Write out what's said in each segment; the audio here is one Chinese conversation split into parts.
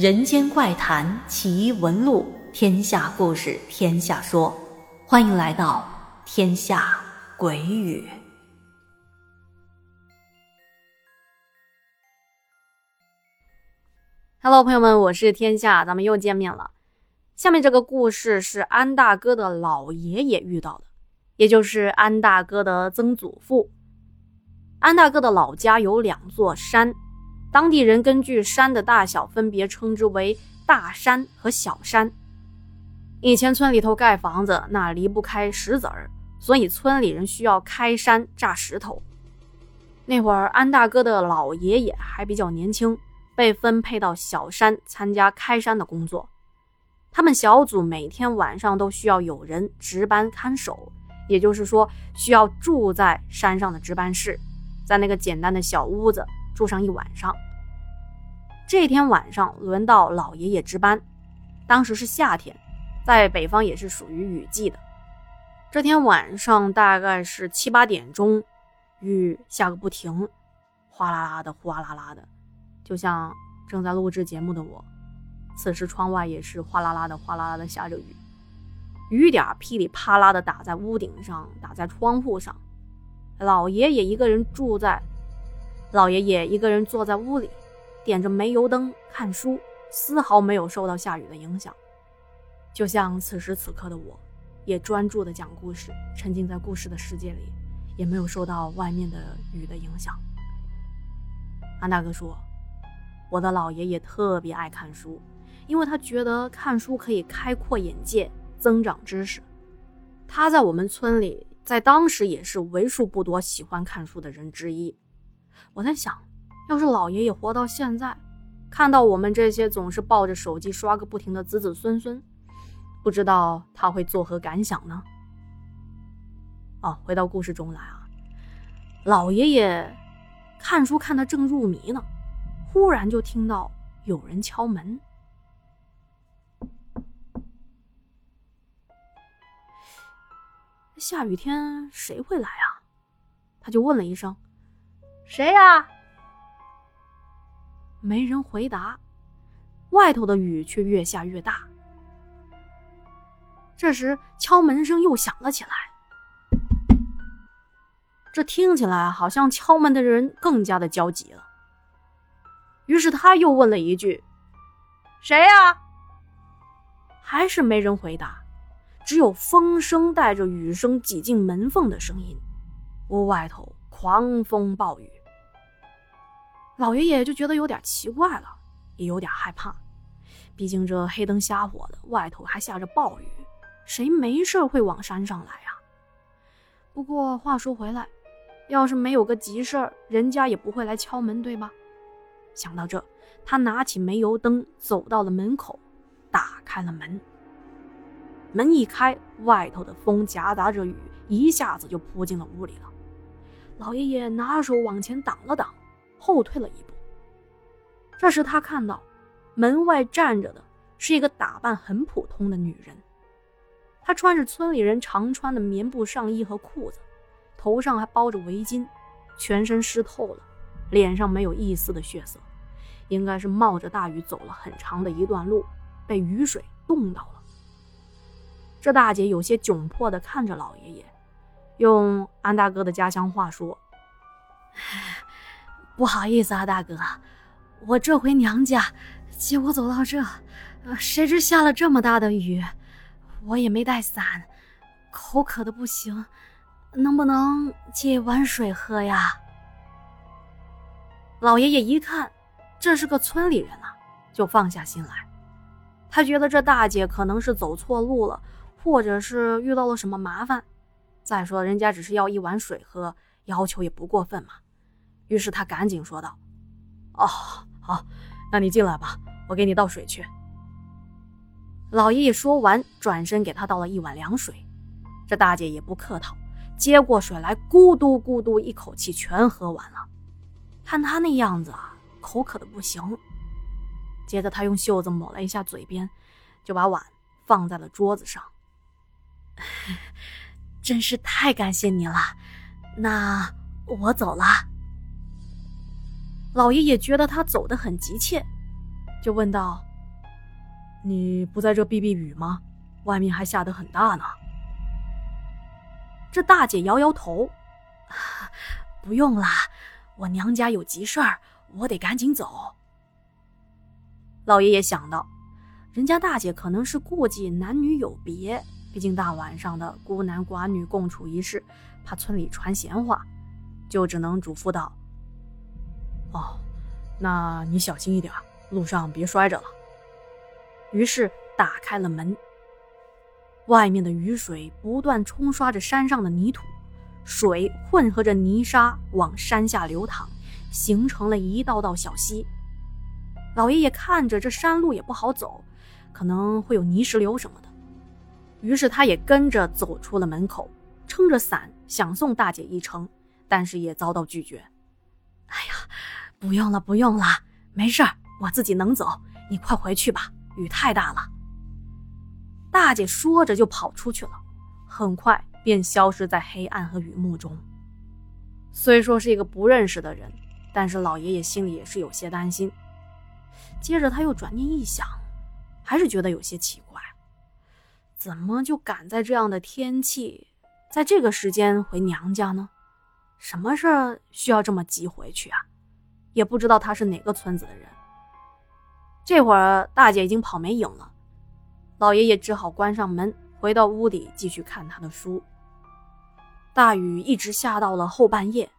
人间怪谈奇闻录，天下故事天下说，欢迎来到天下鬼语。Hello，朋友们，我是天下，咱们又见面了。下面这个故事是安大哥的老爷爷遇到的，也就是安大哥的曾祖父。安大哥的老家有两座山。当地人根据山的大小，分别称之为大山和小山。以前村里头盖房子，那离不开石子儿，所以村里人需要开山炸石头。那会儿，安大哥的老爷爷还比较年轻，被分配到小山参加开山的工作。他们小组每天晚上都需要有人值班看守，也就是说，需要住在山上的值班室，在那个简单的小屋子。住上一晚上。这天晚上轮到老爷爷值班，当时是夏天，在北方也是属于雨季的。这天晚上大概是七八点钟，雨下个不停，哗啦啦的，哗啦啦的，就像正在录制节目的我。此时窗外也是哗啦啦的，哗啦啦的下着雨，雨点噼里啪啦的打在屋顶上，打在窗户上。老爷爷一个人住在。老爷爷一个人坐在屋里，点着煤油灯看书，丝毫没有受到下雨的影响。就像此时此刻的我，也专注的讲故事，沉浸在故事的世界里，也没有受到外面的雨的影响。安大哥说：“我的老爷爷特别爱看书，因为他觉得看书可以开阔眼界，增长知识。他在我们村里，在当时也是为数不多喜欢看书的人之一。”我在想，要是老爷爷活到现在，看到我们这些总是抱着手机刷个不停的子子孙孙，不知道他会作何感想呢？哦，回到故事中来啊，老爷爷看书看得正入迷呢，忽然就听到有人敲门。下雨天谁会来啊？他就问了一声。谁呀？没人回答，外头的雨却越下越大。这时敲门声又响了起来，这听起来好像敲门的人更加的焦急了。于是他又问了一句：“谁呀？”还是没人回答，只有风声带着雨声挤进门缝的声音。屋外头狂风暴雨。老爷爷就觉得有点奇怪了，也有点害怕。毕竟这黑灯瞎火的，外头还下着暴雨，谁没事会往山上来呀？不过话说回来，要是没有个急事，人家也不会来敲门，对吧？想到这，他拿起煤油灯，走到了门口，打开了门。门一开，外头的风夹杂着雨，一下子就扑进了屋里了。老爷爷拿手往前挡了挡。后退了一步。这时，他看到门外站着的是一个打扮很普通的女人。她穿着村里人常穿的棉布上衣和裤子，头上还包着围巾，全身湿透了，脸上没有一丝的血色，应该是冒着大雨走了很长的一段路，被雨水冻到了。这大姐有些窘迫地看着老爷爷，用安大哥的家乡话说。不好意思啊，大哥，我这回娘家结果走到这，谁知下了这么大的雨，我也没带伞，口渴的不行，能不能借一碗水喝呀？老爷爷一看这是个村里人啊，就放下心来，他觉得这大姐可能是走错路了，或者是遇到了什么麻烦。再说人家只是要一碗水喝，要求也不过分嘛。于是他赶紧说道：“哦，好，那你进来吧，我给你倒水去。”老爷爷说完，转身给他倒了一碗凉水。这大姐也不客套，接过水来，咕嘟咕嘟一口气全喝完了。看他那样子啊，口渴的不行。接着他用袖子抹了一下嘴边，就把碗放在了桌子上。真是太感谢你了，那我走了。老爷爷觉得他走得很急切，就问道：“你不在这避避雨吗？外面还下得很大呢。这大姐摇摇头，不用啦，我娘家有急事儿，我得赶紧走。老爷爷想到，人家大姐可能是顾忌男女有别，毕竟大晚上的孤男寡女共处一室，怕村里传闲话，就只能嘱咐道：“哦，那你小心一点，路上别摔着了。”于是打开了门。外面的雨水不断冲刷着山上的泥土，水混合着泥沙往山下流淌，形成了一道道小溪。老爷爷看着这山路也不好走，可能会有泥石流什么的，于是他也跟着走出了门口，撑着伞想送大姐一程，但是也遭到拒绝。哎呀，不用了，不用了，没事儿，我自己能走，你快回去吧，雨太大了。大姐说着就跑出去了，很快便消失在黑暗和雨幕中。虽说是一个不认识的人，但是老爷爷心里也是有些担心。接着他又转念一想，还是觉得有些奇怪：怎么就赶在这样的天气，在这个时间回娘家呢？什么事儿需要这么急回去啊？也不知道他是哪个村子的人。这会儿大姐已经跑没影了。老爷爷只好关上门，回到屋里继续看他的书。大雨一直下到了后半夜，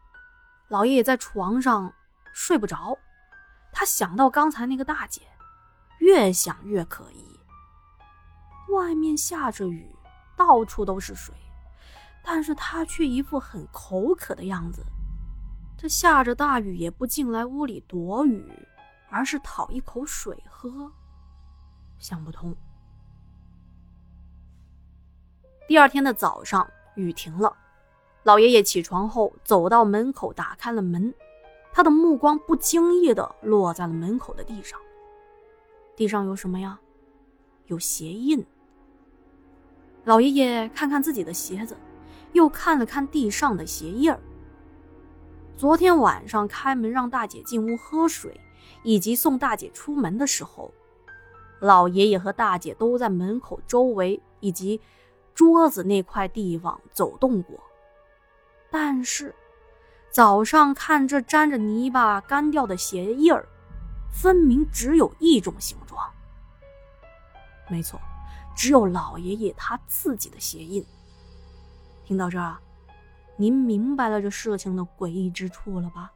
老爷爷在床上睡不着。他想到刚才那个大姐，越想越可疑。外面下着雨，到处都是水，但是他却一副很口渴的样子。这下着大雨也不进来屋里躲雨，而是讨一口水喝，想不通。第二天的早上，雨停了。老爷爷起床后，走到门口，打开了门。他的目光不经意的落在了门口的地上。地上有什么呀？有鞋印。老爷爷看看自己的鞋子，又看了看地上的鞋印儿。昨天晚上开门让大姐进屋喝水，以及送大姐出门的时候，老爷爷和大姐都在门口周围以及。桌子那块地方走动过，但是早上看这沾着泥巴、干掉的鞋印儿，分明只有一种形状。没错，只有老爷爷他自己的鞋印。听到这儿，您明白了这事情的诡异之处了吧？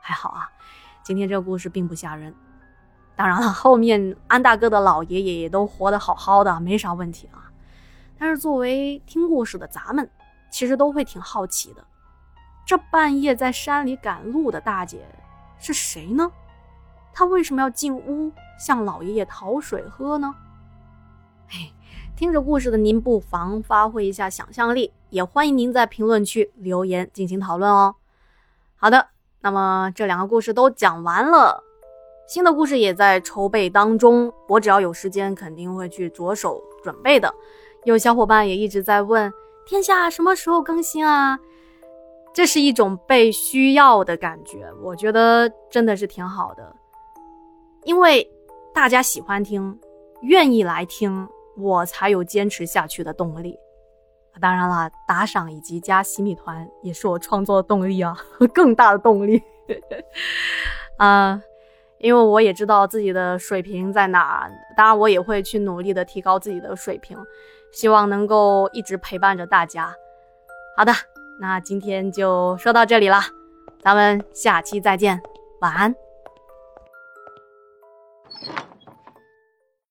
还好啊，今天这个故事并不吓人。当然了，后面安大哥的老爷爷也都活得好好的，没啥问题啊。但是作为听故事的咱们，其实都会挺好奇的，这半夜在山里赶路的大姐是谁呢？她为什么要进屋向老爷爷讨水喝呢？嘿，听着故事的您不妨发挥一下想象力，也欢迎您在评论区留言进行讨论哦。好的，那么这两个故事都讲完了，新的故事也在筹备当中，我只要有时间肯定会去着手准备的。有小伙伴也一直在问天下什么时候更新啊？这是一种被需要的感觉，我觉得真的是挺好的，因为大家喜欢听，愿意来听，我才有坚持下去的动力。当然了，打赏以及加洗米团也是我创作的动力啊，更大的动力。啊，因为我也知道自己的水平在哪，当然我也会去努力的提高自己的水平。希望能够一直陪伴着大家。好的，那今天就说到这里了，咱们下期再见，晚安。